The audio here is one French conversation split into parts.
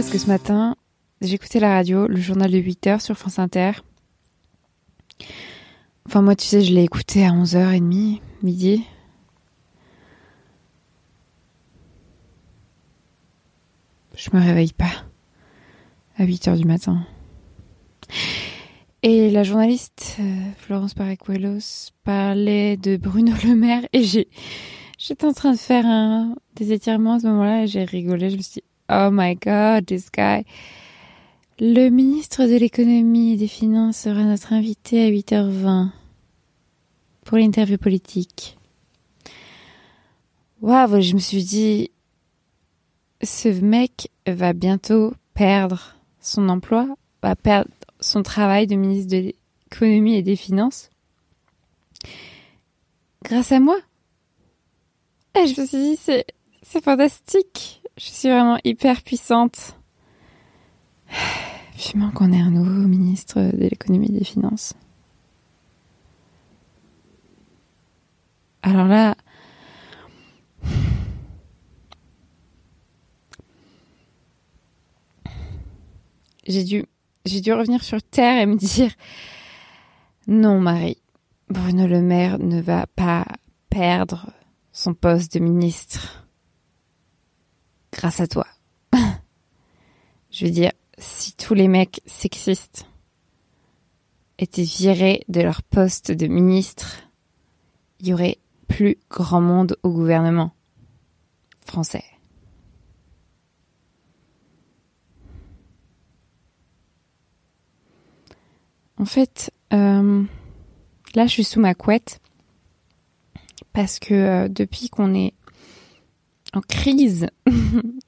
parce que ce matin, j'écoutais la radio, le journal de 8 h sur France Inter. Enfin, moi, tu sais, je l'ai écouté à 11h30, midi. Je me réveille pas à 8 h du matin. Et la journaliste euh, Florence Paracuelos parlait de Bruno Le Maire et j'étais en train de faire des étirements à ce moment-là et j'ai rigolé. Je me suis dit, oh my god, this guy. Le ministre de l'économie et des finances sera notre invité à 8h20 pour l'interview politique. Waouh, je me suis dit, ce mec va bientôt perdre son emploi, va perdre son travail de ministre de l'économie et des finances grâce à moi. Et je me suis dit, c'est, c'est fantastique. Je suis vraiment hyper puissante. Vivement qu'on ait un nouveau ministre de l'économie et des finances. Alors là, j'ai dû j'ai dû revenir sur terre et me dire non Marie, Bruno Le Maire ne va pas perdre son poste de ministre grâce à toi. Je veux dire, si tous les mecs sexistes étaient virés de leur poste de ministre, il y aurait plus grand monde au gouvernement français. En fait, euh, là, je suis sous ma couette parce que euh, depuis qu'on est en crise,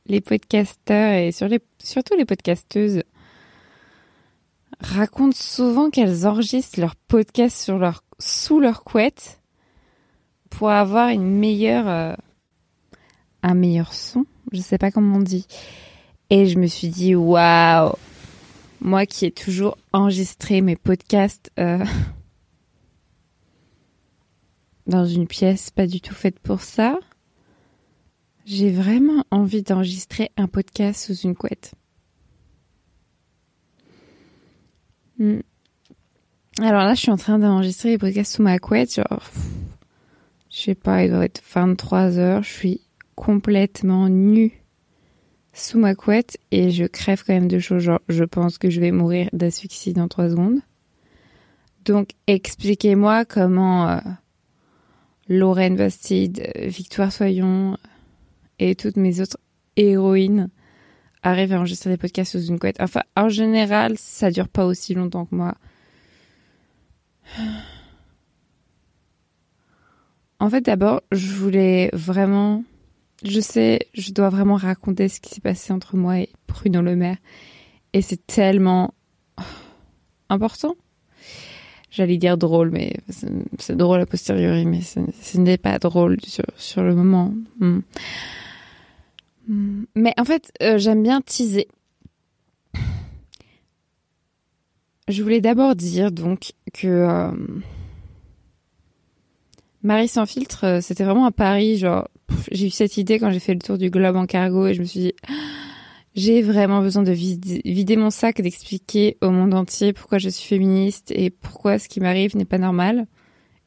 les podcasteurs et surtout les podcasteuses racontent souvent qu'elles enregistrent leur podcast sur leur, sous leur couette pour avoir une meilleure, euh, un meilleur son. Je sais pas comment on dit. Et je me suis dit, waouh, moi qui ai toujours enregistré mes podcasts euh, dans une pièce pas du tout faite pour ça, j'ai vraiment envie d'enregistrer un podcast sous une couette. Hmm. Alors là, je suis en train d'enregistrer les podcasts sous ma couette, genre, je sais pas, il doit être 23 heures, je suis complètement nue sous ma couette et je crève quand même de choses. Genre, je pense que je vais mourir d'asphyxie dans trois secondes. Donc, expliquez-moi comment euh, Lorraine Bastide, Victoire Soyon et toutes mes autres héroïnes arrivent à enregistrer des podcasts sous une couette. Enfin, en général, ça dure pas aussi longtemps que moi. En fait, d'abord, je voulais vraiment je sais, je dois vraiment raconter ce qui s'est passé entre moi et Bruno Le Maire. Et c'est tellement important. J'allais dire drôle, mais c'est drôle a posteriori, mais ce n'est pas drôle sur, le moment. Hmm. Mais en fait, euh, j'aime bien teaser. Je voulais d'abord dire donc que euh, Marie sans filtre, euh, c'était vraiment à Paris, genre j'ai eu cette idée quand j'ai fait le tour du globe en cargo et je me suis dit, j'ai vraiment besoin de vider mon sac, d'expliquer au monde entier pourquoi je suis féministe et pourquoi ce qui m'arrive n'est pas normal.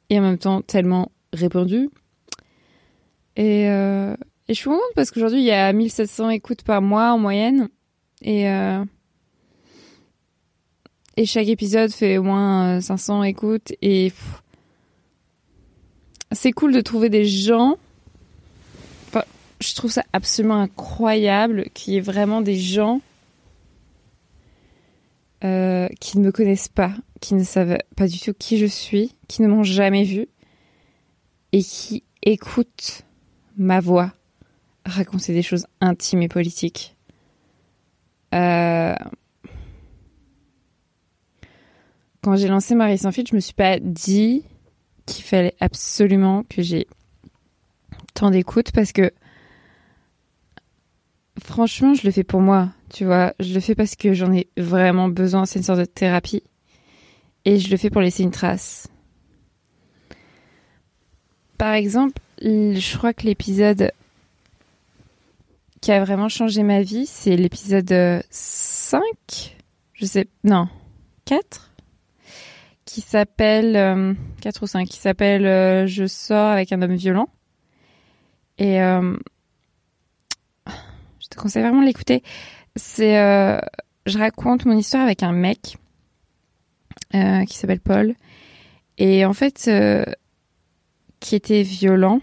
Et en même temps, tellement répandu. Et, et je suis contente parce qu'aujourd'hui, il y a 1700 écoutes par mois en moyenne. Et, euh, et chaque épisode fait au moins 500 écoutes. Et c'est cool de trouver des gens je trouve ça absolument incroyable qu'il y ait vraiment des gens euh, qui ne me connaissent pas, qui ne savent pas du tout qui je suis, qui ne m'ont jamais vu et qui écoutent ma voix raconter des choses intimes et politiques. Euh, quand j'ai lancé Marie sans fil, je me suis pas dit qu'il fallait absolument que j'ai tant d'écoute parce que Franchement, je le fais pour moi, tu vois. Je le fais parce que j'en ai vraiment besoin. C'est une sorte de thérapie. Et je le fais pour laisser une trace. Par exemple, je crois que l'épisode qui a vraiment changé ma vie, c'est l'épisode 5, je sais, non, 4 qui s'appelle 4 ou 5 qui s'appelle Je sors avec un homme violent. Et je te conseille vraiment de l'écouter. C'est je raconte mon histoire avec un mec qui s'appelle Paul et en fait qui était violent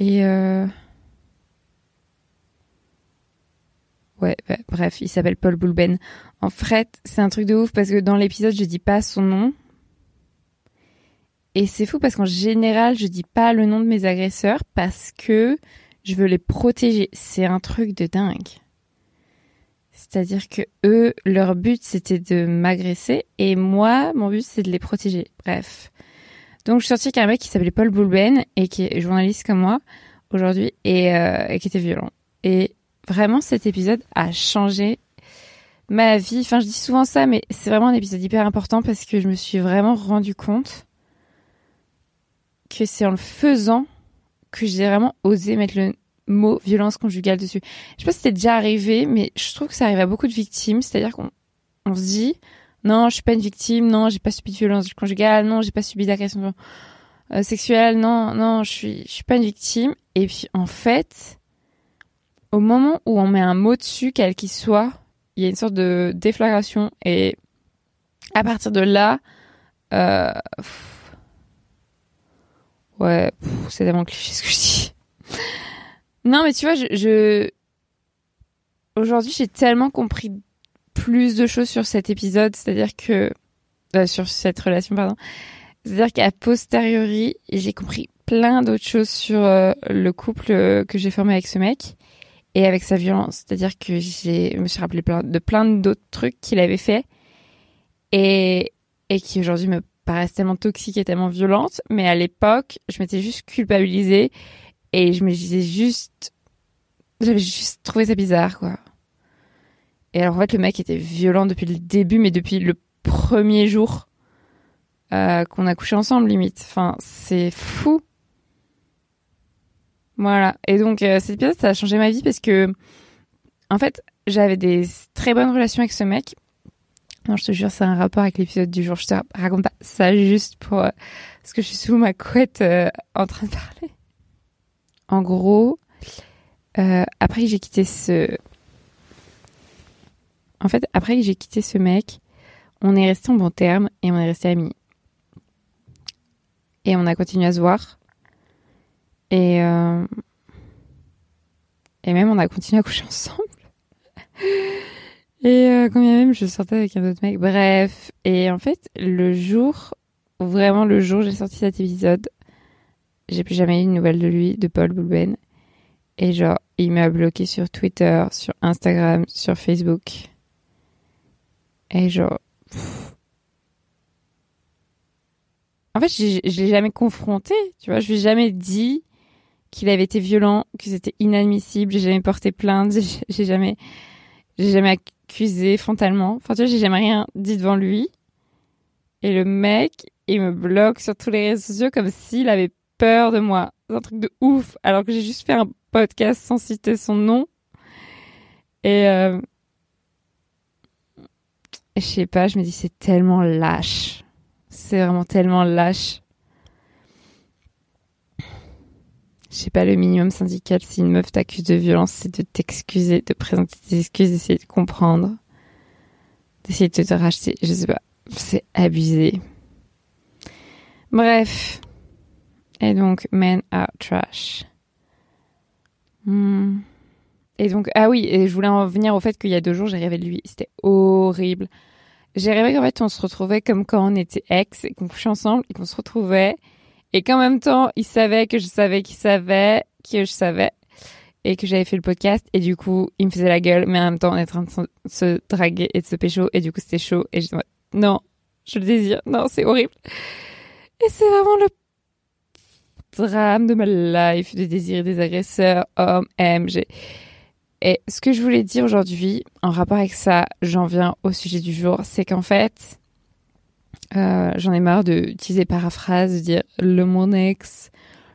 et euh... ouais, bref, il s'appelle Paul Boulben. En fait, c'est un truc de ouf parce que dans l'épisode, je dis pas son nom. Et c'est fou parce qu'en général, je dis pas le nom de mes agresseurs parce que je veux les protéger. C'est un truc de dingue. C'est-à-dire que eux, leur but c'était de m'agresser et moi, mon but c'est de les protéger. Bref. Donc je suis sortie avec un mec qui s'appelait Paul Boulben et qui est journaliste comme moi aujourd'hui et, euh, qui était violent. Et vraiment cet épisode a changé ma vie. Enfin je dis souvent ça mais c'est vraiment un épisode hyper important parce que je me suis vraiment rendu compte que c'est en le faisant que j'ai vraiment osé mettre le mot violence conjugale dessus. Je sais pas si c'était déjà arrivé mais je trouve que ça arrive à beaucoup de victimes. C'est-à-dire qu'on on se dit non, je suis pas une victime, non, j'ai pas subi de violence conjugale, non, j'ai pas subi d'agression euh, sexuelle, non, non, je suis, je suis pas une victime. Et puis, en fait, au moment où on met un mot dessus, quel qu'il soit, il y a une sorte de déflagration. Et à partir de là, euh, ouais, c'est tellement cliché ce que je dis. non, mais tu vois, je, je... aujourd'hui, j'ai tellement compris plus de choses sur cet épisode, c'est-à-dire que euh, sur cette relation, pardon. C'est-à-dire qu'à posteriori, j'ai compris plein d'autres choses sur euh, le couple euh, que j'ai formé avec ce mec et avec sa violence. C'est-à-dire que j'ai, je me suis rappelé plein, de plein d'autres trucs qu'il avait fait et, et qui aujourd'hui me paraissent tellement toxiques et tellement violentes. Mais à l'époque, je m'étais juste culpabilisée et je me disais juste, j'avais juste trouvé ça bizarre, quoi. Et alors en fait, le mec était violent depuis le début, mais depuis le premier jour euh, qu'on a couché ensemble, limite. Enfin, c'est fou. Voilà. Et donc euh, cet épisode, ça a changé ma vie parce que, en fait, j'avais des très bonnes relations avec ce mec. Non, je te jure, c'est un rapport avec l'épisode du jour. Je te raconte pas ça juste pour euh, parce que je suis sous ma couette euh, en train de parler. En gros, après que j'ai quitté ce en fait, après que j'ai quitté ce mec, on est resté en bon terme et on est resté amis. Et on a continué à se voir. Et, euh, et même on a continué à coucher ensemble. et euh, quand même je sortais avec un autre mec. Bref. Et en fait, le jour, vraiment le jour où j'ai sorti cet épisode, j'ai plus jamais eu de nouvelles de lui, de Paul Boulben. Et genre, il m'a bloqué sur Twitter, sur Instagram, sur Facebook. Et genre. En fait, je l'ai jamais confronté, tu vois. Je lui ai jamais dit qu'il avait été violent, que c'était inadmissible. J'ai jamais porté plainte. J'ai jamais, j'ai jamais accusé frontalement. Enfin, tu vois, j'ai jamais rien dit devant lui. Et le mec, il me bloque sur tous les réseaux sociaux comme s'il avait peur de moi. C'est un truc de ouf. Alors que j'ai juste fait un podcast sans citer son nom. Et euh, je sais pas, je me dis c'est tellement lâche. C'est vraiment tellement lâche. Je sais pas, le minimum syndical, si une meuf t'accuse de violence, c'est de t'excuser, de présenter tes excuses, d'essayer de comprendre, d'essayer de te racheter. Je sais pas, c'est abusé. Bref. Et donc, men are trash. Hmm. Et donc, ah oui, et je voulais en venir au fait qu'il y a deux jours, j'ai rêvé de lui. C'était horrible. J'ai rêvé qu'en fait, on se retrouvait comme quand on était ex et qu'on couchait ensemble et qu'on se retrouvait. Et qu'en même temps, il savait que je savais qu'il savait, que je savais et que j'avais fait le podcast. Et du coup, il me faisait la gueule, mais en même temps, on est en train de se draguer et de se pécho. Et du coup, c'était chaud. Et je dis, non, je le désire. Non, c'est horrible. Et c'est vraiment le drame de ma life de désirer des agresseurs, hommes, MG. Et ce que je voulais dire aujourd'hui, en rapport avec ça, j'en viens au sujet du jour, c'est qu'en fait, euh, j'en ai marre d'utiliser paraphrase, de dire le mon ex,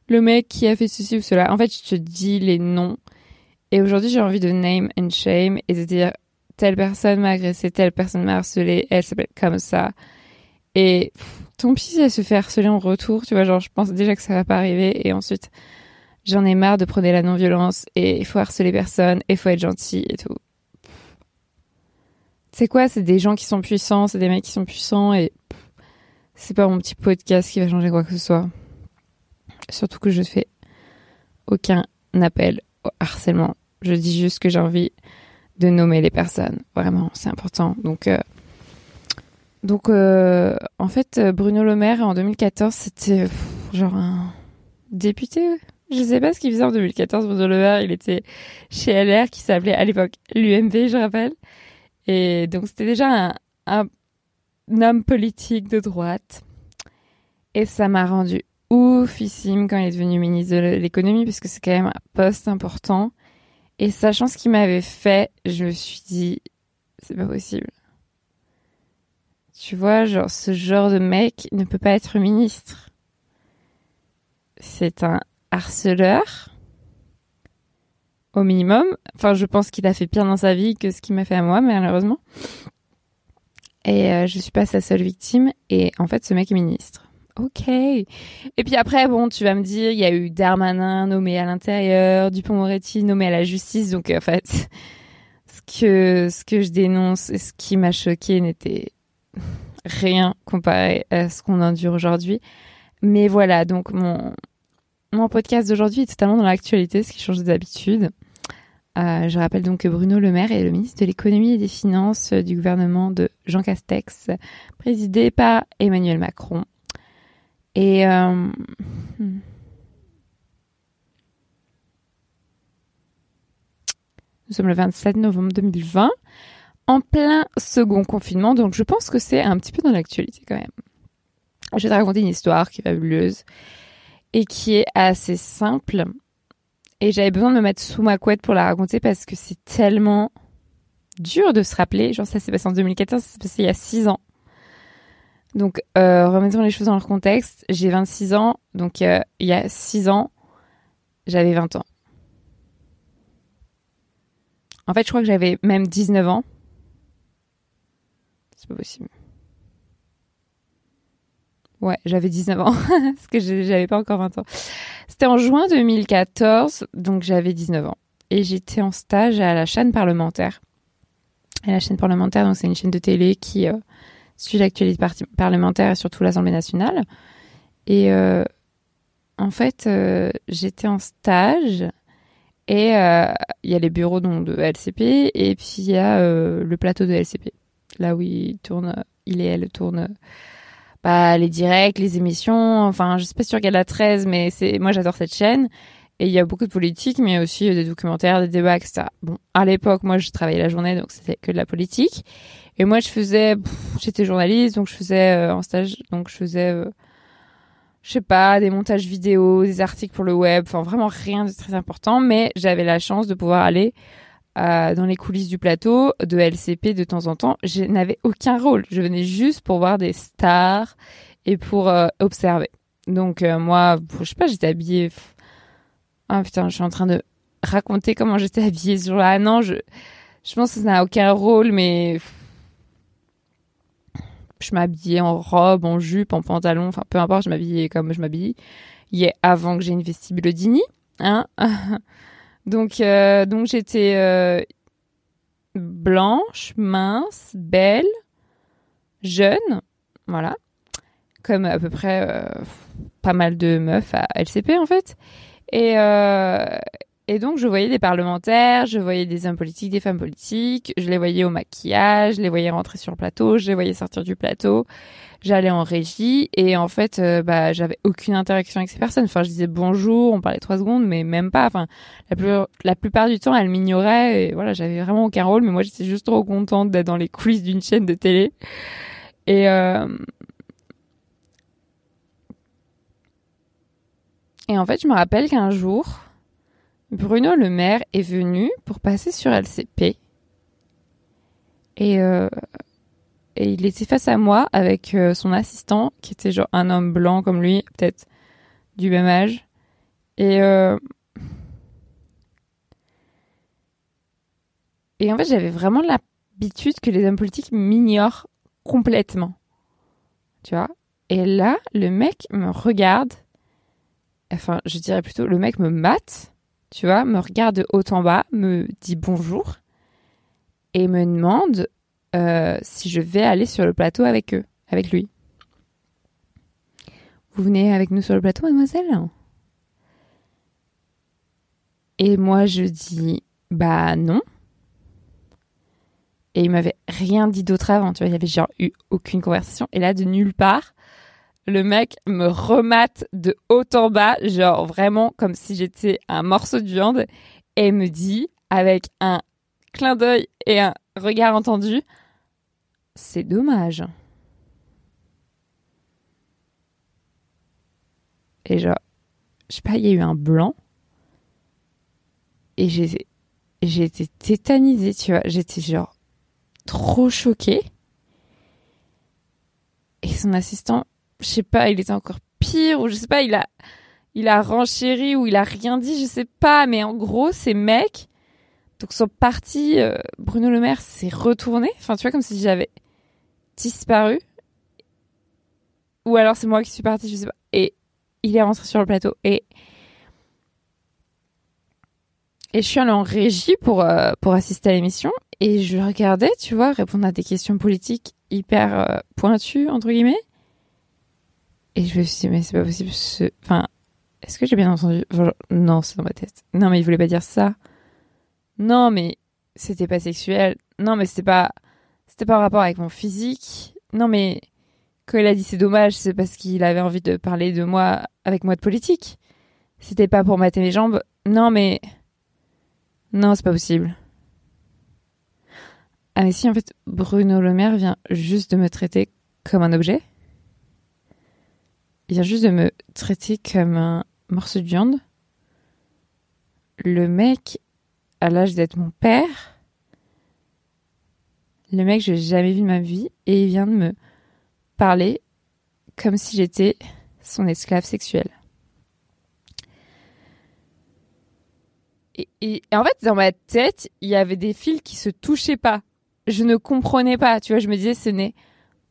le mec qui a fait ceci ou cela. En fait, je te dis les noms. Et aujourd'hui, j'ai envie de name and shame et de dire telle personne m'a agressé, telle personne m'a harcelé, elle s'appelle comme ça. Et tant pis elle se fait harceler en retour, tu vois, genre je pense déjà que ça va pas arriver et ensuite j'en ai marre de prôner la non-violence et il faut harceler personne et il faut être gentil et tout. C'est quoi? C'est des gens qui sont puissants, c'est des mecs qui sont puissants et c'est pas mon petit podcast qui va changer quoi que ce soit. Surtout que je fais aucun appel au harcèlement. Je dis juste que j'ai envie de nommer les personnes. Vraiment, c'est important. Donc, euh, donc euh, en fait, Bruno Le Maire, en 2014, c'était genre un député. Je sais pas ce qu'il faisait en 2014, Bruno Le. Il était chez LR, qui s'appelait à l'époque l'UMP, je rappelle. Et donc, c'était déjà un, un, homme politique de droite. Et ça m'a rendu oufissime quand il est devenu ministre de l'économie, parce que c'est quand même un poste important. Et sachant ce qu'il m'avait fait, je me suis dit, c'est pas possible. Tu vois, genre, ce genre de mec ne peut pas être ministre. C'est un harceleur. Au minimum. Enfin, je pense qu'il a fait pire dans sa vie que ce qu'il m'a fait à moi, malheureusement. Et euh, je suis pas sa seule victime. Et en fait, ce mec est ministre. Ok. Et puis après, bon, tu vas me dire, il y a eu Darmanin nommé à l'intérieur, Dupont-Moretti nommé à la justice. Donc, en fait, ce que, ce que je dénonce et ce qui m'a choqué n'était rien comparé à ce qu'on endure aujourd'hui. Mais voilà, donc mon, mon podcast d'aujourd'hui est totalement dans l'actualité, ce qui change d'habitude. Euh, je rappelle donc que Bruno Le Maire est le ministre de l'économie et des finances du gouvernement de Jean Castex, présidé par Emmanuel Macron. Et euh, hmm. nous sommes le 27 novembre 2020, en plein second confinement, donc je pense que c'est un petit peu dans l'actualité quand même. Je vais te raconter une histoire qui est fabuleuse et qui est assez simple. Et j'avais besoin de me mettre sous ma couette pour la raconter parce que c'est tellement dur de se rappeler. Genre ça s'est passé en 2014, ça s'est passé il y a six ans. Donc, euh, remettons les choses dans leur contexte. J'ai 26 ans, donc euh, il y a 6 ans, j'avais 20 ans. En fait, je crois que j'avais même 19 ans. C'est pas possible. Ouais, j'avais 19 ans, parce que j'avais pas encore 20 ans. C'était en juin 2014, donc j'avais 19 ans. Et j'étais en stage à la chaîne parlementaire. Et la chaîne parlementaire, donc c'est une chaîne de télé qui... Euh, suit l'actualité parlementaire et surtout l'Assemblée nationale. Et euh, en fait, euh, j'étais en stage et il y a les bureaux donc, de LCP et puis il y a le plateau de LCP, là où il tourne, il et elle tournent bah, les directs, les émissions. Enfin, je sais pas si tu regardes la 13, mais c'est moi j'adore cette chaîne. Et il y a beaucoup de politique, mais aussi des documentaires, des débats, etc. Bon, à l'époque, moi, je travaillais la journée, donc c'était que de la politique. Et moi, je faisais, j'étais journaliste, donc je faisais euh, en stage, donc je faisais, euh, je sais pas, des montages vidéo, des articles pour le web, enfin vraiment rien de très important, mais j'avais la chance de pouvoir aller euh, dans les coulisses du plateau de LCP de temps en temps. Je n'avais aucun rôle, je venais juste pour voir des stars et pour observer. Donc moi, je sais pas, j'étais habillée. Ah putain, je suis en train de raconter comment j'étais habillée sur là. Ah non, je, je pense que ça n'a aucun rôle, mais je m'habillais en robe, en jupe, en pantalon, enfin peu importe, je m'habillais comme je m'habille. Il avant que j'ai une vestibulodini, hein. donc euh, donc j'étais euh, blanche, mince, belle, jeune, voilà, comme à peu près euh, pas mal de meufs à LCP en fait. Et, et donc, je voyais des parlementaires, je voyais des hommes politiques, des femmes politiques, je les voyais au maquillage, je les voyais rentrer sur le plateau, je les voyais sortir du plateau. J'allais en régie et en fait, euh, bah, j'avais aucune interaction avec ces personnes. Enfin, je disais bonjour, on parlait trois secondes, mais même pas. Enfin, la, plupart du temps, elles m'ignoraient et voilà, j'avais vraiment aucun rôle. Mais moi, j'étais juste trop contente d'être dans les coulisses d'une chaîne de télé. Et euh... et en fait, je me rappelle qu'un jour Bruno Le Maire est venu pour passer sur LCP. Et, euh, et il était face à moi avec euh, son assistant, qui était genre un homme blanc comme lui, peut-être du même âge. Et, euh, et en fait, j'avais vraiment l'habitude que les hommes politiques m'ignorent complètement. Tu vois? Et là, le mec me regarde. Enfin, je dirais plutôt, le mec me mate, tu vois, me regarde de haut en bas, me dit bonjour et me demande euh, si je vais aller sur le plateau avec eux, avec lui. Vous venez avec nous sur le plateau, mademoiselle? Et moi, je dis, bah non. Et il m'avait rien dit d'autre avant, tu vois, il y avait genre eu aucune conversation. Et là, de nulle part, le mec me remate de haut en bas, genre vraiment comme si j'étais un morceau de viande, et me dit, avec un clin d'œil et un regard entendu, c'est dommage. Et genre, je sais pas, il y a eu un blanc. Et j'ai, été tétanisée, tu vois. J'étais genre trop choquée. Et son assistant, je sais pas, il était encore pire, ou je sais pas, il a, il a renchéri ou il a rien dit, je sais pas. Mais en gros, ces mecs, donc sont partis, euh, Bruno Le Maire s'est retourné. Enfin, tu vois, comme si j'avais disparu. Ou alors c'est moi qui suis partie, je sais pas. Et il est rentré sur le plateau. Et, et je suis allée en régie pour, euh, pour assister à l'émission. Et je regardais, tu vois, répondre à des questions politiques hyper euh, pointues, entre guillemets. Et je me suis dit, mais c'est pas possible. Ce... Enfin, est-ce que j'ai bien entendu? Non, c'est dans ma tête. Non, mais il voulait pas dire ça. Non, mais c'était pas sexuel. Non, mais c'était pas, c'était pas en rapport avec mon physique. Non, mais quand il a dit c'est dommage, c'est parce qu'il avait envie de parler de moi avec moi de politique. C'était pas pour mater mes jambes. Non, mais non, c'est pas possible. Ah mais si en fait Bruno Le Maire vient juste de me traiter comme un objet. Il vient juste de me traiter comme un morceau de viande. Le mec à l'âge d'être mon père. Le mec, je l'ai jamais vu de ma vie et il vient de me parler comme si j'étais son esclave sexuel. Et, en fait, dans ma tête, il y avait des fils qui se touchaient pas. Je ne comprenais pas. Tu vois, je me disais, ce n'est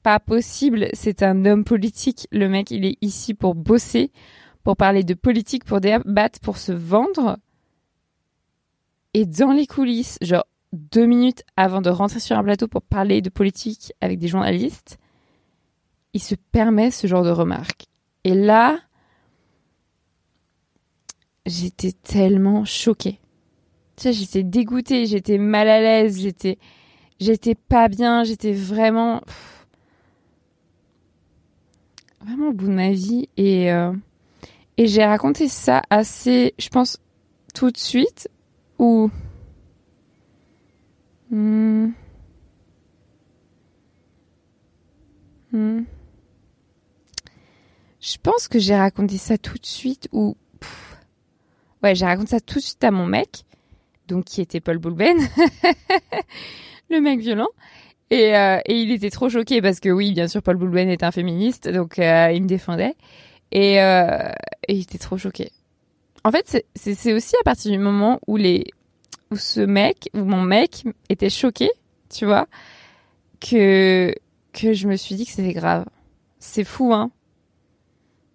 pas possible. C'est un homme politique. Le mec, il est ici pour bosser, pour parler de politique, pour débattre, pour se vendre. Et dans les coulisses, genre deux minutes avant de rentrer sur un plateau pour parler de politique avec des journalistes, il se permet ce genre de remarques. Et là, j'étais tellement choquée. Tu sais, j'étais dégoûtée, j'étais mal à l'aise, j'étais, j'étais pas bien, j'étais vraiment, vraiment au bout de ma vie. Et, euh, et j'ai raconté ça assez, je pense, tout de suite ou hmm. Hmm. Je pense que j'ai raconté ça tout de suite ou ouais j'ai raconté ça tout de suite à mon mec donc qui était Paul Boulben le mec violent et, euh, et, il était trop choqué parce que oui bien sûr Paul Boulben est un féministe donc euh, il me défendait et, euh, et il était trop choqué en fait, c'est aussi à partir du moment où les où ce mec, où mon mec était choqué, tu vois, que que je me suis dit que c'était grave. C'est fou, hein.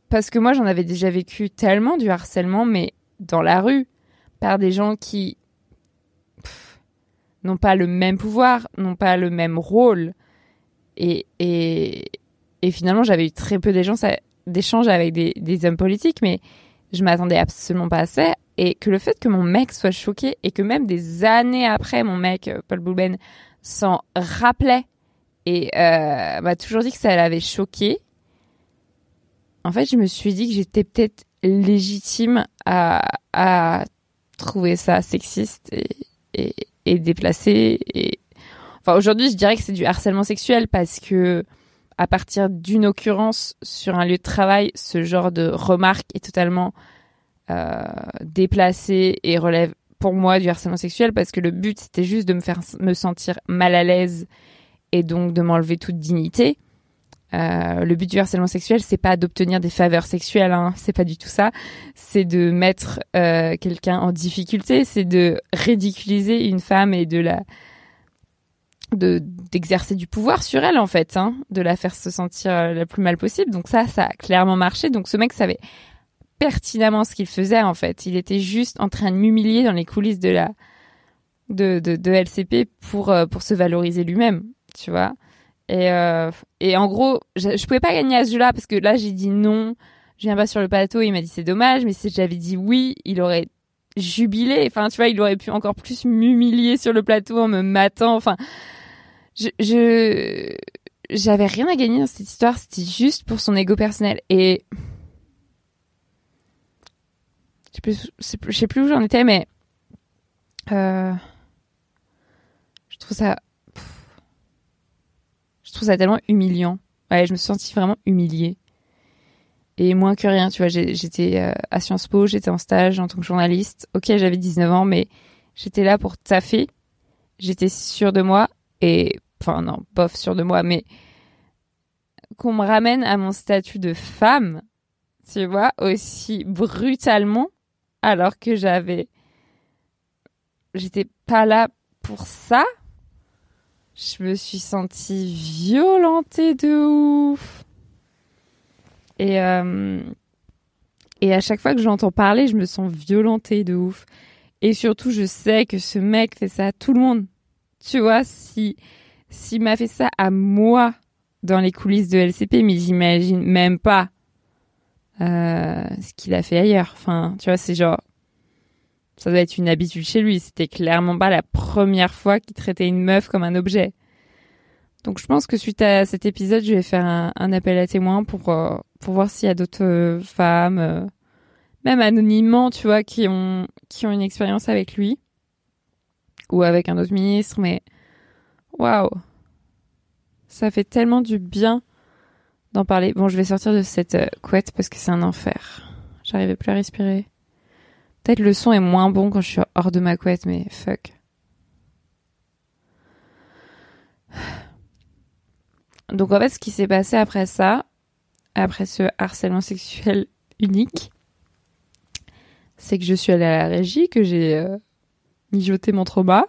Parce que moi, j'en avais déjà vécu tellement du harcèlement, mais dans la rue, par des gens qui n'ont pas le même pouvoir, n'ont pas le même rôle. Et, et, et finalement, j'avais eu très peu d'échanges avec des, des hommes politiques, mais je m'attendais absolument pas à ça. Et que le fait que mon mec soit choqué et que même des années après, mon mec, euh, Paul Bouben, s'en rappelait et euh, m'a toujours dit que ça l'avait choqué. En fait, je me suis dit que j'étais peut-être légitime à, à trouver ça sexiste et, et, et déplacé. Et... Enfin, aujourd'hui, je dirais que c'est du harcèlement sexuel parce que à partir d'une occurrence sur un lieu de travail, ce genre de remarque est totalement euh, déplacé et relève pour moi du harcèlement sexuel parce que le but c'était juste de me faire me sentir mal à l'aise et donc de m'enlever toute dignité. Euh, le but du harcèlement sexuel, c'est pas d'obtenir des faveurs sexuelles, hein, c'est pas du tout ça. C'est de mettre euh, quelqu'un en difficulté, c'est de ridiculiser une femme et de la de d'exercer du pouvoir sur elle en fait, hein, de la faire se sentir euh, la plus mal possible. Donc ça, ça a clairement marché. Donc ce mec savait pertinemment ce qu'il faisait en fait. Il était juste en train de m'humilier dans les coulisses de la de, de, de LCP pour euh, pour se valoriser lui-même, tu vois. Et euh, et en gros, je, je pouvais pas gagner à ce jeu-là parce que là j'ai dit non, je viens pas sur le plateau. Il m'a dit c'est dommage, mais si j'avais dit oui, il aurait jubilé. Enfin, tu vois, il aurait pu encore plus m'humilier sur le plateau en me matant. Enfin, je, j'avais rien à gagner dans cette histoire. C'était juste pour son ego personnel et je sais plus, sais plus où j'en étais, mais euh, je trouve ça, trouve ça tellement humiliant. Ouais, je me suis sentie vraiment humiliée. Et moins que rien, tu vois, j'étais euh, à Sciences Po, j'étais en stage en tant que journaliste. Ok, j'avais 19 ans, mais j'étais là pour taffer. J'étais sûre de moi et, enfin non, bof, sûre de moi, mais qu'on me ramène à mon statut de femme, tu vois, aussi brutalement, alors que j'avais, j'étais pas là pour ça. Je me suis sentie violentée de ouf. Et, euh, et à chaque fois que j'entends parler, je me sens violentée de ouf. Et surtout, je sais que ce mec fait ça à tout le monde. Tu vois, si s'il m'a fait ça à moi dans les coulisses de LCP, mais j'imagine même pas euh, ce qu'il a fait ailleurs. Enfin, tu vois, c'est genre ça doit être une habitude chez lui. C'était clairement pas la première fois qu'il traitait une meuf comme un objet. Donc je pense que suite à cet épisode, je vais faire un, appel à témoins pour euh, pour voir s'il y a d'autres euh, femmes, euh, même anonymement, tu vois, qui ont qui ont une expérience avec lui ou avec un autre ministre. Mais waouh, ça fait tellement du bien d'en parler. Bon, je vais sortir de cette couette parce que c'est un enfer. J'arrivais plus à respirer. Peut-être le son est moins bon quand je suis hors de ma couette, mais fuck. Donc en fait, ce qui s'est passé après ça, après ce harcèlement sexuel unique, c'est que je suis allée à la régie, que j'ai euh, mijoté mon trauma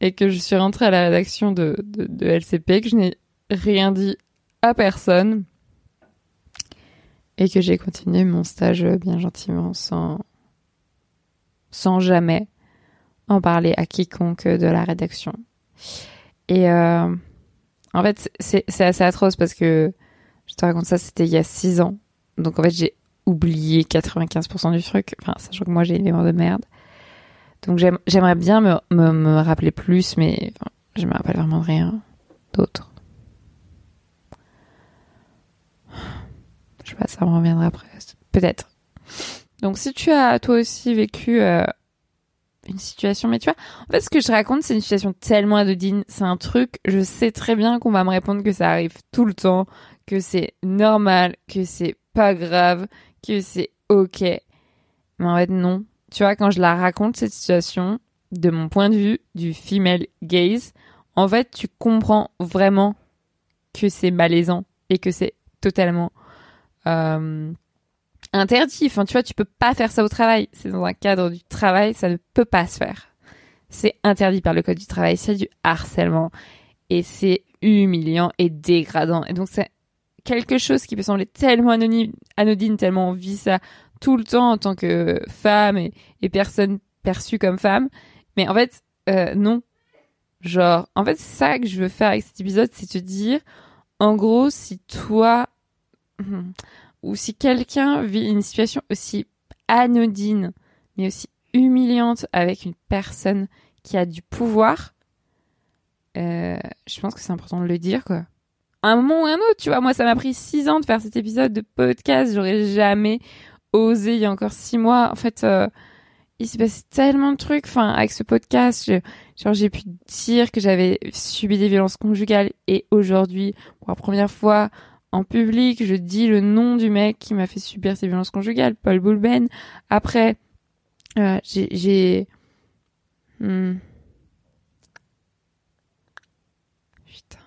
et que je suis rentrée à la rédaction de, de, LCP, que je n'ai rien dit à personne et que j'ai continué mon stage bien gentiment sans sans jamais en parler à quiconque de la rédaction. Et euh, en fait, c'est assez atroce parce que je te raconte ça, c'était il y a 6 ans. Donc en fait, j'ai oublié 95% du truc. Enfin, sachant que moi, j'ai une mémoire de merde. Donc j'aimerais bien me, me, rappeler plus, mais enfin, je me rappelle vraiment rien d'autre. Je sais pas, ça me reviendra après. Peut-être. Donc si tu as toi aussi vécu euh, une situation, mais tu vois, en fait, ce que je raconte, c'est une situation tellement anodine. C'est un truc, je sais très bien qu'on va me répondre que ça arrive tout le temps, que c'est normal, que c'est pas grave, que c'est ok. Mais en fait, non. Tu vois, quand je la raconte, cette situation, de mon point de vue, du female gaze, en fait, tu comprends vraiment que c'est malaisant et que c'est totalement euh, interdit. Enfin, tu vois, tu peux pas faire ça au travail. C'est dans un cadre du travail, ça ne peut pas se faire. C'est interdit par le code du travail. C'est du harcèlement. Et c'est humiliant et dégradant. Et donc, c'est quelque chose qui peut sembler tellement anonyme, anodine, tellement on vit ça tout le temps en tant que femme et, personne perçue comme femme. Mais en fait, euh, non. Genre, en fait, c'est ça que je veux faire avec cet épisode, c'est te dire, en gros, si toi, ou si quelqu'un vit une situation aussi anodine, mais aussi humiliante avec une personne qui a du pouvoir, euh, je pense que c'est important de le dire, quoi. un moment ou un autre, tu vois, moi, ça m'a pris six ans de faire cet épisode de podcast. J'aurais jamais osé il y a encore six mois. En fait, euh, il s'est passé tellement de trucs. Enfin, avec ce podcast, genre, j'ai pu dire que j'avais subi des violences conjugales et aujourd'hui, pour la première fois, en public, je dis le nom du mec qui m'a fait subir ces violences conjugales, Paul Boulben. Après, euh, j'ai... Hmm. Putain.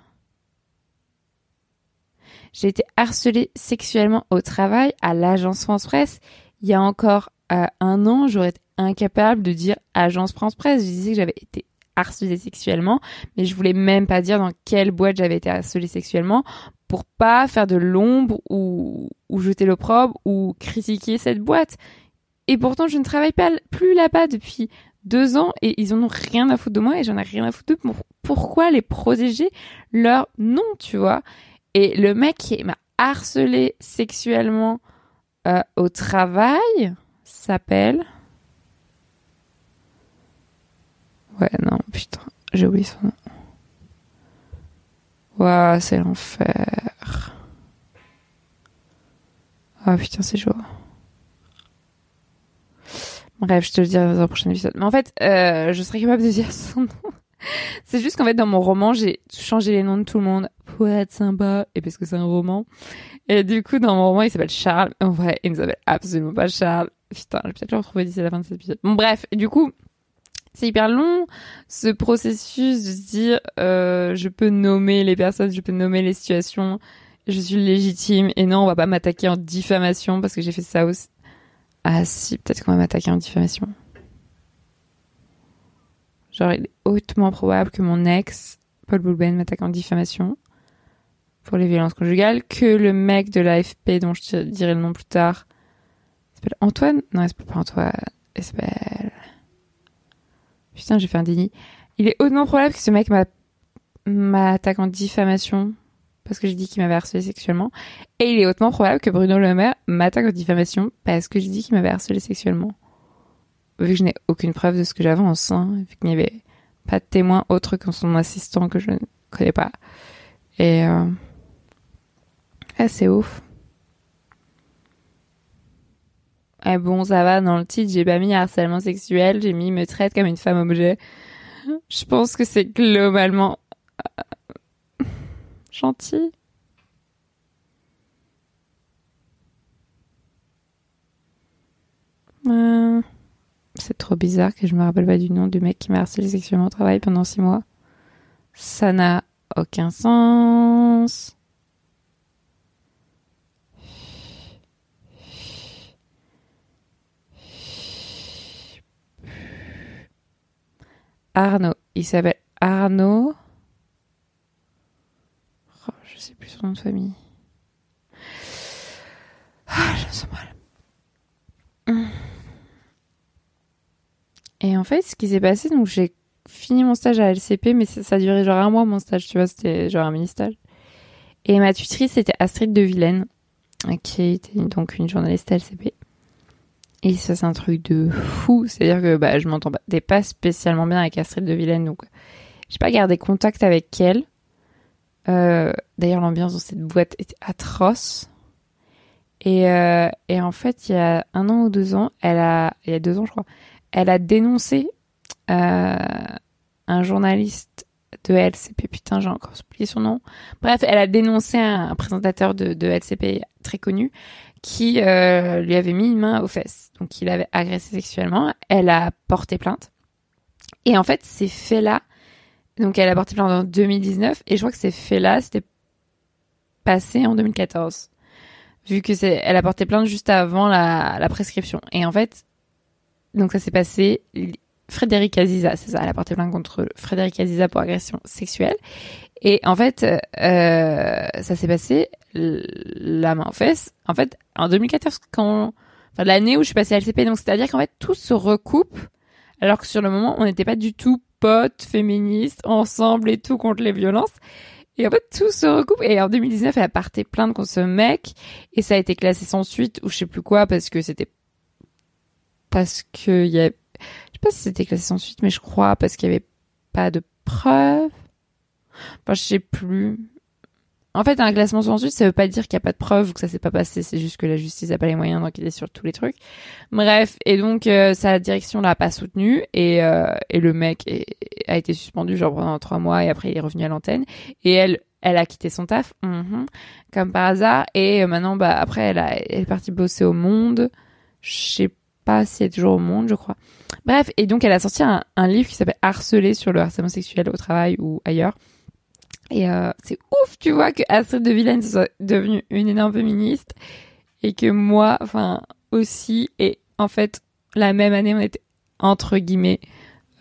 J'ai été harcelée sexuellement au travail à l'agence France Presse. Il y a encore euh, un an, j'aurais été incapable de dire agence France Presse. Je disais que j'avais été harcelée sexuellement, mais je voulais même pas dire dans quelle boîte j'avais été harcelée sexuellement pour pas faire de l'ombre ou, jeter l'opprobre ou critiquer cette boîte. Et pourtant, je ne travaille pas plus là-bas depuis deux ans et ils en ont rien à foutre de moi et j'en ai rien à foutre d'eux. Pourquoi les protéger? Leur nom, tu vois Et le mec qui m'a harcelé sexuellement euh, au travail s'appelle. Ouais, non, putain, j'ai oublié son nom. Waouh, c'est l'enfer. Ah putain, c'est chaud. Bref, je te le dirai dans un prochain épisode. Mais en fait, euh, je serais capable de dire son nom. c'est juste qu'en fait, dans mon roman, j'ai changé les noms de tout le monde pour être sympa et parce que c'est un roman. Et du coup, dans mon roman, il s'appelle Charles. En vrai, il ne s'appelle absolument pas Charles. Putain, je vais peut-être le retrouver d'ici la fin de cet épisode. Bon, bref. Du coup, c'est hyper long ce processus de se dire euh, je peux nommer les personnes, je peux nommer les situations, je suis légitime et non on va pas m'attaquer en diffamation parce que j'ai fait ça aussi. Ah si, peut-être qu'on va m'attaquer en diffamation. Genre il est hautement probable que mon ex Paul Boulben m'attaque en diffamation pour les violences conjugales, que le mec de l'AFP dont je dirai le nom plus tard s'appelle Antoine Non, il s'appelle pas Antoine, il s'appelle Putain, j'ai fait un déni. Il est hautement probable que ce mec m'attaque en diffamation parce que j'ai dit qu'il m'avait harcelé sexuellement. Et il est hautement probable que Bruno Le Maire m'attaque en diffamation parce que j'ai dit qu'il m'avait harcelé sexuellement. Vu que je n'ai aucune preuve de ce que j'avance, vu qu'il n'y avait pas de témoin autre que son assistant que je ne connais pas. Et euh... ah, c'est ouf. Ah bon, ça va, dans le titre, j'ai pas mis harcèlement sexuel, j'ai mis me traite comme une femme objet. Je pense que c'est globalement euh, gentil. Euh, c'est trop bizarre que je me rappelle pas du nom du mec qui m'a harcelé sexuellement au travail pendant six mois. Ça n'a aucun sens. Arnaud. Il s'appelle Arnaud. Oh, je sais plus son nom de famille. Ah, je me sens mal. Et en fait, ce qui s'est passé, donc j'ai fini mon stage à LCP, mais ça, a duré genre un mois mon stage, tu vois, c'était genre un mini-stage. Et ma tutrice, c'était Astrid de Vilaine, qui était donc une journaliste à LCP. Et ça, c'est un truc de fou. C'est-à-dire que bah, je m'entendais pas spécialement bien avec Astrid de Vilaine, j'ai pas gardé contact avec elle. Euh, D'ailleurs, l'ambiance dans cette boîte était atroce. Et, euh, et en fait, il y a un an ou deux ans, elle a, il y a deux ans, je crois, elle a dénoncé euh, un journaliste de LCP. Putain, j'ai encore oublié son nom. Bref, elle a dénoncé un, présentateur de LCP très connu qui euh, lui avait mis une main aux fesses. Donc il avait agressé sexuellement. Elle a porté plainte. Et en fait, ces faits-là, donc elle a porté plainte en 2019 et je crois que ces faits-là, c'était passé en 2014. Vu que c'est, elle a porté plainte juste avant la, la prescription. Et en fait, donc ça s'est passé, Frédéric Aziza, c'est ça, elle a porté plainte contre Frédéric Aziza pour agression sexuelle. Et en fait, euh, ça s'est passé la main en fesse. En fait, en 2014, quand, enfin, l'année où je suis passée à LCP, donc c'est-à-dire qu'en fait, tout se recoupe, alors que sur le moment, on n'était pas du tout potes, féministes, ensemble et tout contre les violences. Et en fait, tout se recoupe. Et en 2019, elle a porté plainte contre ce mec, et ça a été classé sans suite, ou je sais plus quoi, parce que c'était, parce que y a, je sais pas si c'était classé sans suite, mais je crois, parce qu'il y avait pas de preuves. Enfin, je sais plus. En fait, un classement sans suite, ça veut pas dire qu'il y a pas de preuves ou que ça s'est pas passé. C'est juste que la justice a pas les moyens d'enquêter sur tous les trucs. Bref, et donc euh, sa direction l'a pas soutenu et euh, et le mec a été suspendu genre pendant trois mois et après il est revenu à l'antenne et elle elle a quitté son taf, mm-hmm, comme par hasard et euh, maintenant bah après elle, est partie bosser au Monde. Je sais pas si elle est toujours au Monde, je crois. Bref, et donc elle a sorti un livre qui s'appelle Harceler sur le harcèlement sexuel au travail ou ailleurs Et euh, c'est ouf, tu vois, que Astrid de Villaine soit devenue une énorme féministe et que moi, enfin, aussi. Et en fait, la même année, on était entre guillemets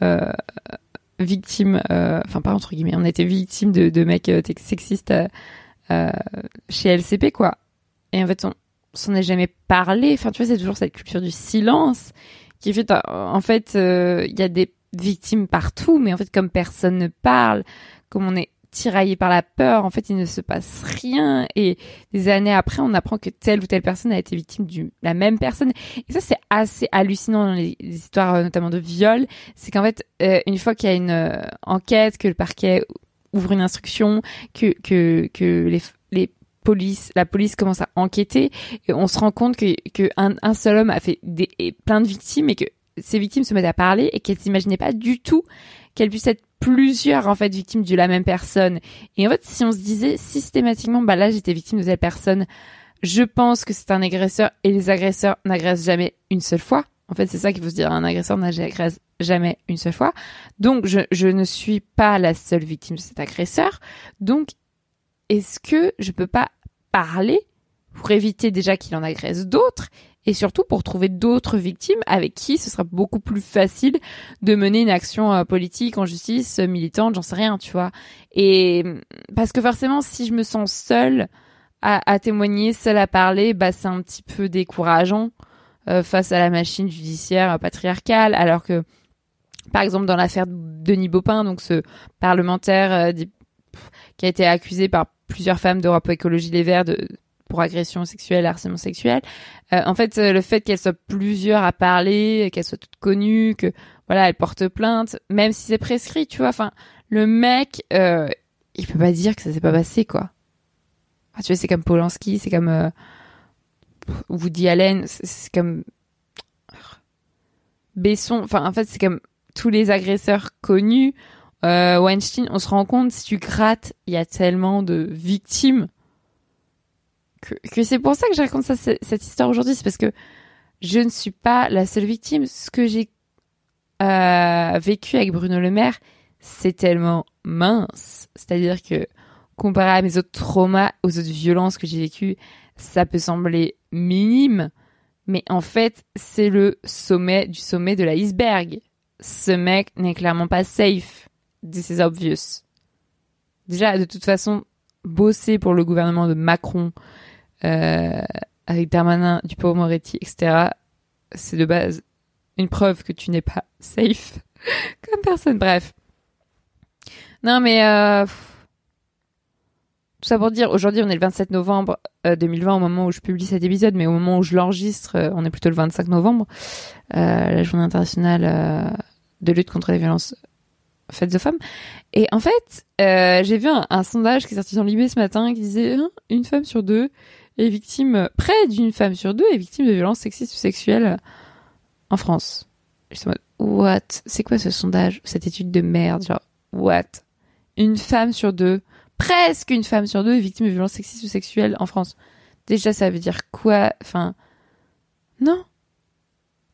euh, victime, euh, enfin pas entre guillemets, on était victime de, de mecs euh, sexistes euh, chez LCP quoi. Et en fait, on s'en est jamais parlé. Enfin, tu vois, c'est toujours cette culture du silence qui fait, en fait, il y a des victimes partout, mais en fait, comme personne ne parle, comme on est tiraillé par la peur, en fait, il ne se passe rien. Et des années après, on apprend que telle ou telle personne a été victime de la même personne. Et ça, c'est assez hallucinant dans les, histoires, euh, notamment de viol. C'est qu'en fait, euh, une fois qu'il y a une euh, enquête, que le parquet ouvre une instruction, que que que les les police, la police commence à enquêter, et on se rend compte que, que un, un seul homme a fait des, plein de victimes et que ces victimes se mettent à parler et qu'elles s'imaginaient pas du tout qu'elles puissent être plusieurs en fait victimes de la même personne. Et en fait, si on se disait systématiquement, bah là j'étais victime de telle personne, je pense que c'est un agresseur et les agresseurs n'agressent jamais une seule fois. En fait, c'est ça qu'il faut se dire. Un agresseur n'agresse jamais une seule fois. Donc, je, je ne suis pas la seule victime de cet agresseur. Donc, est-ce que je peux pas parler pour éviter déjà qu'il en agresse d'autres et surtout pour trouver d'autres victimes avec qui ce sera beaucoup plus facile de mener une action euh, politique en justice, militante, j'en sais rien, tu vois. Et parce que forcément, si je me sens seule à, témoigner, seule à parler, bah c'est un petit peu décourageant euh, face à la machine judiciaire patriarcale, alors que par exemple dans l'affaire Denis Baupin, donc ce parlementaire euh, qui a été accusé par plusieurs femmes d'Europe Écologie Les Verts de pour agression sexuelle, harcèlement sexuel. Euh, en fait, euh, le fait qu'elle soit plusieurs à parler, qu'elle soit toute connue, que voilà, elle porte plainte, même si c'est prescrit, tu vois. Enfin, le mec, euh, il peut pas dire que ça s'est pas passé, quoi. tu vois, c'est comme Polanski, c'est comme euh, Woody Allen, c'est comme Besson. Enfin, en fait, c'est comme tous les agresseurs connus. Euh, Weinstein, on se rend compte si tu grattes, il y a tellement de victimes que, c'est pour ça que je raconte cette histoire aujourd'hui, c'est parce que je ne suis pas la seule victime. Ce que j'ai euh, vécu avec Bruno Le Maire, c'est tellement mince. C'est-à-dire que comparé à mes autres traumas, aux autres violences que j'ai vécues, ça peut sembler minime, mais en fait, c'est le sommet du sommet de l'iceberg. Ce mec n'est clairement pas safe. This is obvious. Déjà, de toute façon, bosser pour le gouvernement de Macron, euh, avec Darmanin, Dupont-Moretti, etc., c'est de base une preuve que tu n'es pas safe comme personne. Bref. Non, mais euh, tout ça pour dire, aujourd'hui on est le 27 novembre 2020 euh, au moment où je publie cet épisode, mais au moment où je l'enregistre, euh, on est plutôt le 25 novembre, la journée internationale de lutte contre les violences faites aux femmes. Et en fait, j'ai vu un, sondage qui est sorti dans l'IB ce matin qui disait hein, une femme sur deux est victime, près d'une femme sur deux est victime de violences sexistes ou sexuelles en France. Je suis what? C'est quoi ce sondage? Cette étude de merde? Genre, what? Une femme sur deux, presque une femme sur deux est victime de violences sexistes ou sexuelles en France. Déjà, ça veut dire quoi? Enfin, non.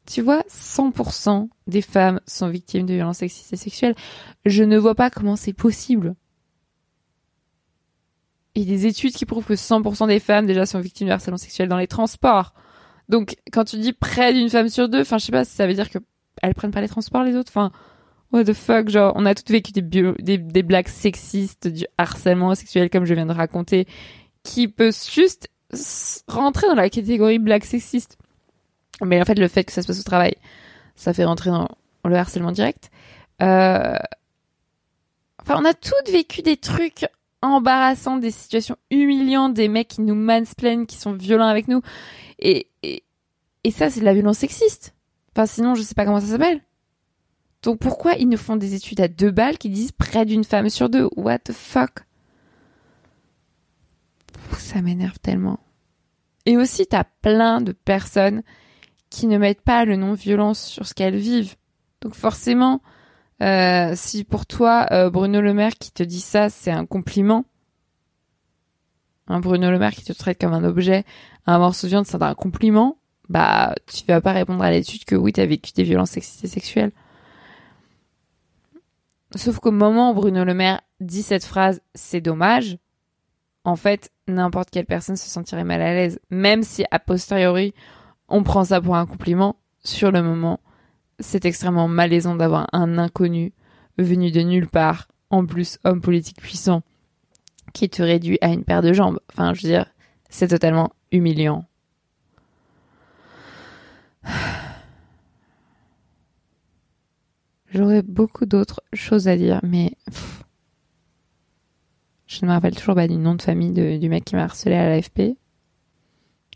Tu vois, 100% des femmes sont victimes de violences sexistes et sexuelles. Je ne vois pas comment c'est possible il y a des études qui prouvent que 100% des femmes déjà sont victimes de harcèlement sexuel dans les transports. Donc quand tu dis près d'une femme sur deux, enfin je sais pas ça veut dire que elles prennent pas les transports les autres. Enfin what the fuck, genre on a toutes vécu des blagues sexistes, du harcèlement sexuel comme je viens de raconter, qui peut juste rentrer dans la catégorie blague sexiste. Mais en fait le fait que ça se passe au travail, ça fait rentrer dans le harcèlement direct. Euh... Enfin on a toutes vécu des trucs embarrassant, des situations humiliantes, des mecs qui nous mansplainent, qui sont violents avec nous. Et, et, et ça, c'est de la violence sexiste. Enfin, sinon, je sais pas comment ça s'appelle. Donc pourquoi ils nous font des études à deux balles qui disent près d'une femme sur deux? What the fuck? Ça m'énerve tellement. Et aussi, t'as plein de personnes qui ne mettent pas le nom violence sur ce qu'elles vivent. Donc forcément, euh, si pour toi, euh, Bruno Le Maire qui te dit ça, c'est un compliment, un Bruno Le Maire qui te traite comme un objet, un morceau de viande, c'est un compliment, bah, tu vas pas répondre à l'étude que oui, t'as vécu des violences sexistes et sexuelles. Sauf qu'au moment où Bruno Le Maire dit cette phrase, c'est dommage, en fait, n'importe quelle personne se sentirait mal à l'aise. Même si, a posteriori, on prend ça pour un compliment, sur le moment, c'est extrêmement malaisant d'avoir un inconnu venu de nulle part, en plus homme politique puissant, qui te réduit à une paire de jambes. Enfin, je veux dire, c'est totalement humiliant. J'aurais beaucoup d'autres choses à dire, mais je ne me rappelle toujours pas du nom de famille du mec qui m'a harcelé à l'AFP.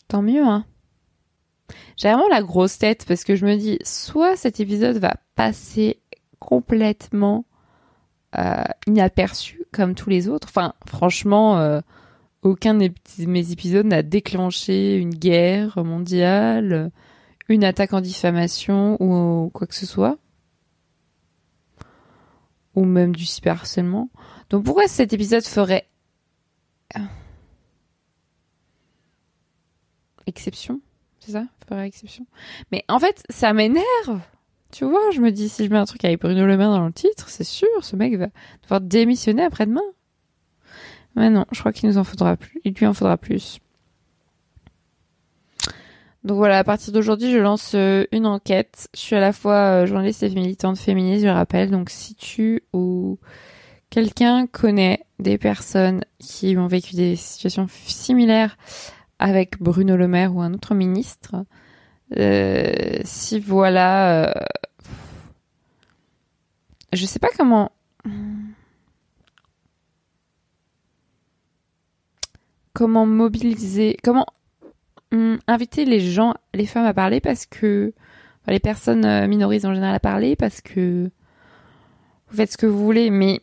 Tant mieux, hein. J'ai vraiment la grosse tête parce que je me dis, soit cet épisode va passer complètement euh, inaperçu comme tous les autres. Enfin, franchement, euh, aucun de mes épisodes n'a déclenché une guerre mondiale, une attaque en diffamation ou quoi que ce soit. Ou même du cyberharcèlement. Donc pourquoi cet épisode ferait exception? C'est ça Ferait exception Mais en fait, ça m'énerve tu vois, je me dis, si je mets un truc avec Bruno Le Maire dans le titre, c'est sûr, ce mec va devoir démissionner après-demain. Mais non, je crois qu'il nous en faudra plus. Il lui en faudra plus. Donc voilà, à partir d'aujourd'hui, je lance euh, une enquête. Je suis à la fois euh, journaliste et militante féministe, je rappelle. Donc si tu ou quelqu'un connaît des personnes qui ont vécu des situations similaires avec Bruno Le Maire ou un autre ministre, euh, si voilà, euh, je sais pas comment. Comment mobiliser, comment hum, inviter les gens, les femmes à parler parce que les personnes euh, minorisées en général à parler parce que vous faites ce que vous voulez, mais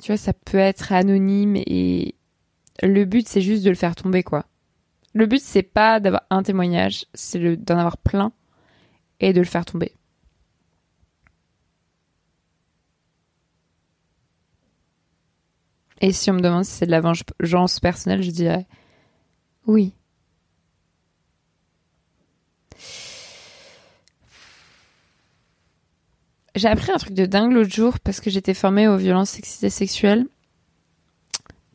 tu vois, ça peut être anonyme et le but c'est juste de le faire tomber quoi. Le but c'est pas d'avoir un témoignage, c'est d'en avoir plein et de le faire tomber. Et si on me demande si c'est de la vengeance personnelle, je dirais oui. J'ai appris un truc de dingue l'autre jour parce que j'étais formée aux violences sexistes et sexuelles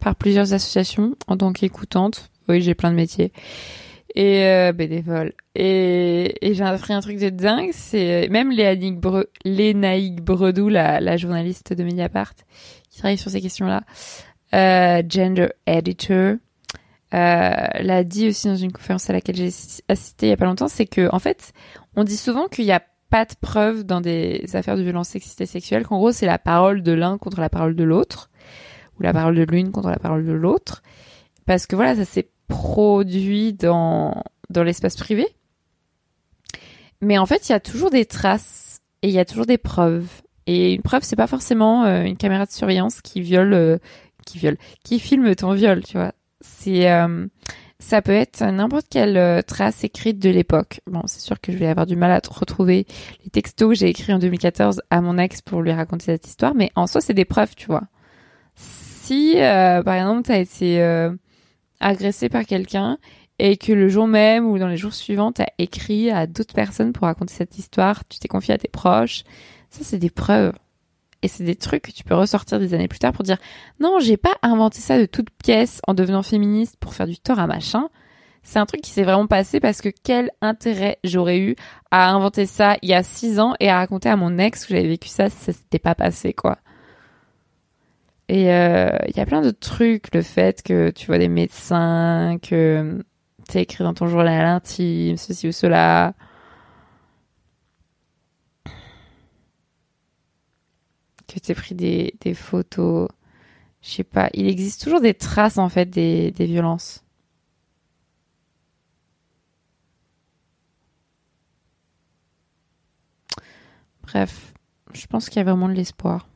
par plusieurs associations en tant qu'écoutante. Oui, j'ai plein de métiers. Et euh, bénévole. Et, j'ai appris un truc de dingue, c'est même Lénaïque Bre Bredou, la, journaliste de Mediapart, qui travaille sur ces questions-là, euh, gender editor, euh, l'a dit aussi dans une conférence à laquelle j'ai assisté il y a pas longtemps, c'est que en fait, on dit souvent qu'il n'y a pas de preuves dans des affaires de violence sexiste et sexuelle, qu'en gros c'est la parole de l'un contre la parole de l'autre ou la parole de l'une contre la parole de l'autre, parce que voilà, ça s'est produit dans, dans l'espace privé. Mais en fait, il y a toujours des traces et il y a toujours des preuves. Et une preuve, c'est pas forcément euh, une caméra de surveillance qui viole, euh, qui viole, qui filme ton viol, tu vois. C'est, euh, ça peut être n'importe quelle trace écrite de l'époque. Bon, c'est sûr que je vais avoir du mal à retrouver les textos que j'ai écrits en 2014 à mon ex pour lui raconter cette histoire, mais en soi, c'est des preuves, tu vois si, euh, par exemple, tu as été euh, agressé par quelqu'un et que le jour même ou dans les jours suivants, tu as écrit à d'autres personnes pour raconter cette histoire, tu t'es confié à tes proches, ça, c'est des preuves. Et c'est des trucs que tu peux ressortir des années plus tard pour dire non, j'ai pas inventé ça de toute pièce en devenant féministe pour faire du tort à machin. C'est un truc qui s'est vraiment passé parce que quel intérêt j'aurais eu à inventer ça il y a six ans et à raconter à mon ex que j'avais vécu ça si ça s'était pas passé, quoi. Et euh, il y a plein de trucs, le fait que tu vois des médecins, que c'est écrit dans ton journal intime, ceci ou cela. Que tu pris des, des photos. Je sais pas, il existe toujours des traces en fait des, des violences. Bref, je pense qu'il y a vraiment de l'espoir.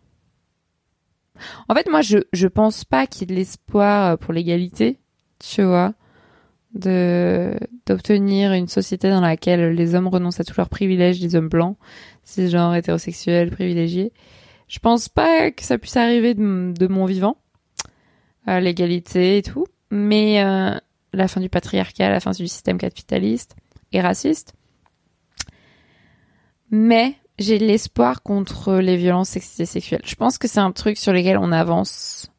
En fait, moi, je, je pense pas qu'il y ait de l'espoir euh, pour l'égalité, tu vois, d'obtenir une société dans laquelle les hommes renoncent à tous leurs privilèges, les hommes blancs, cisgenres, hétérosexuels, privilégiés. Je pense pas que ça puisse arriver de, mon vivant, euh, l'égalité et tout, mais euh, la fin du patriarcat, la fin du système capitaliste et raciste, Mais j'ai l'espoir contre les violences sexistes et sexuelles. Je pense que c'est un truc sur lequel on avance.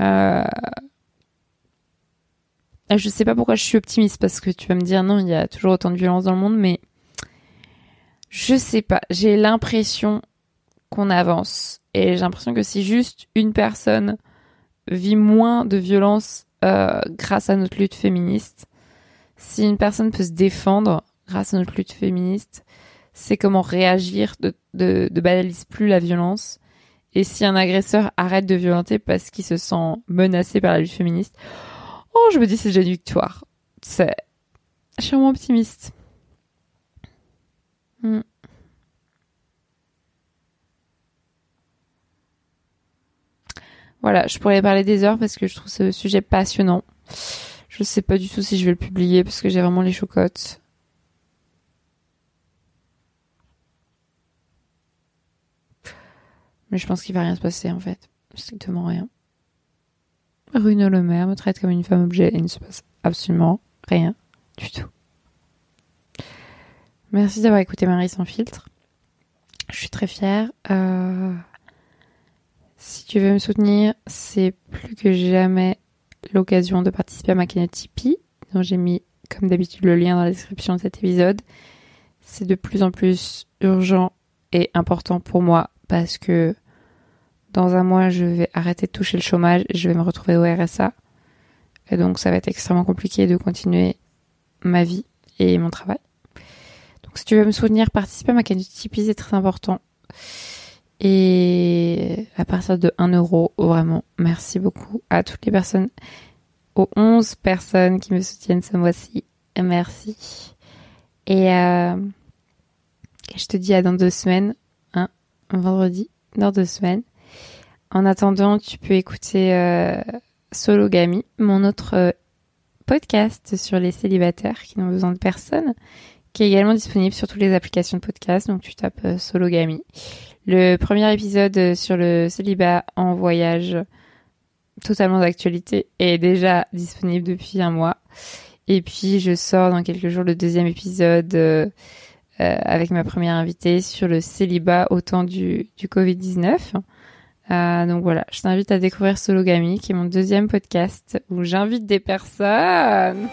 Euh... Je sais pas pourquoi je suis optimiste parce que tu vas me dire non, il y a toujours autant de violence dans le monde, mais je sais pas. J'ai l'impression qu'on avance et j'ai l'impression que si juste une personne vit moins de violence euh, grâce à notre lutte féministe, si une personne peut se défendre grâce à notre lutte féministe, c'est comment réagir, de, de, de banalise plus la violence. Et si un agresseur arrête de violenter parce qu'il se sent menacé par la lutte féministe, oh, je me dis c'est déjà une victoire. C'est, je suis vraiment optimiste. Hmm. Voilà, je pourrais parler des heures parce que je trouve ce sujet passionnant. Je sais pas du tout si je vais le publier parce que j'ai vraiment les chocottes. Mais je pense qu'il va rien se passer en fait. Strictement rien. Bruno Le Maire me traite comme une femme objet et il ne se passe absolument rien du tout. Merci d'avoir écouté Marie sans filtre. Je suis très fière. Euh, si tu veux me soutenir, c'est plus que jamais l'occasion de participer à ma cagnotte Tipeee, dont j'ai mis comme d'habitude le lien dans la description de cet épisode. C'est de plus en plus urgent et important pour moi parce que dans un mois, je vais arrêter de toucher le chômage et je vais me retrouver au RSA. Et donc, ça va être extrêmement compliqué de continuer ma vie et mon travail. Donc, si tu veux me soutenir, participer à ma cagnotte Tipeee, c'est très important. Et à partir de 1 euro, vraiment, merci beaucoup à toutes les personnes, aux 11 personnes qui me soutiennent ce mois-ci. Merci. Et euh, je te dis à dans deux semaines, hein, vendredi, dans deux semaines. En attendant, tu peux écouter euh, Sologamy, mon autre euh, podcast sur les célibataires qui n'ont besoin de personne, qui est également disponible sur toutes les applications de podcast. Donc tu tapes euh, Sologamy. Le premier épisode euh, sur le célibat en voyage, totalement d'actualité, est déjà disponible depuis un mois. Et puis je sors dans quelques jours le deuxième épisode euh, avec ma première invitée sur le célibat au temps du, du Covid-19. Euh, donc voilà, je t'invite à découvrir Sologamy, qui est mon deuxième podcast où j'invite des personnes